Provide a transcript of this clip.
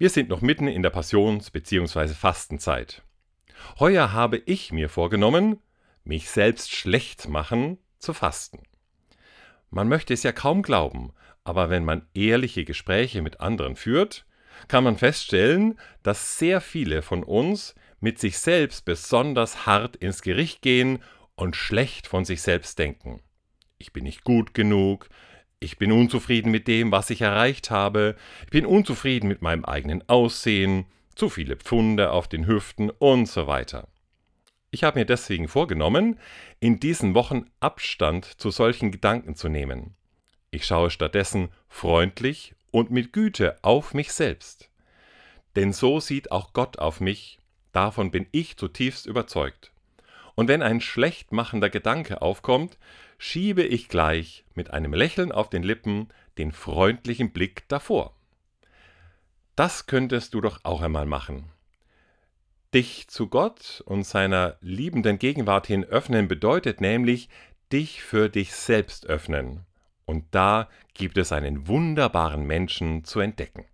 Wir sind noch mitten in der Passions- bzw. Fastenzeit. Heuer habe ich mir vorgenommen, mich selbst schlecht machen zu fasten. Man möchte es ja kaum glauben, aber wenn man ehrliche Gespräche mit anderen führt, kann man feststellen, dass sehr viele von uns mit sich selbst besonders hart ins Gericht gehen und schlecht von sich selbst denken. Ich bin nicht gut genug, ich bin unzufrieden mit dem, was ich erreicht habe. Ich bin unzufrieden mit meinem eigenen Aussehen, zu viele Pfunde auf den Hüften und so weiter. Ich habe mir deswegen vorgenommen, in diesen Wochen Abstand zu solchen Gedanken zu nehmen. Ich schaue stattdessen freundlich und mit Güte auf mich selbst. Denn so sieht auch Gott auf mich, davon bin ich zutiefst überzeugt. Und wenn ein schlecht machender Gedanke aufkommt, schiebe ich gleich mit einem Lächeln auf den Lippen den freundlichen Blick davor. Das könntest du doch auch einmal machen. Dich zu Gott und seiner liebenden Gegenwart hin öffnen bedeutet nämlich dich für dich selbst öffnen. Und da gibt es einen wunderbaren Menschen zu entdecken.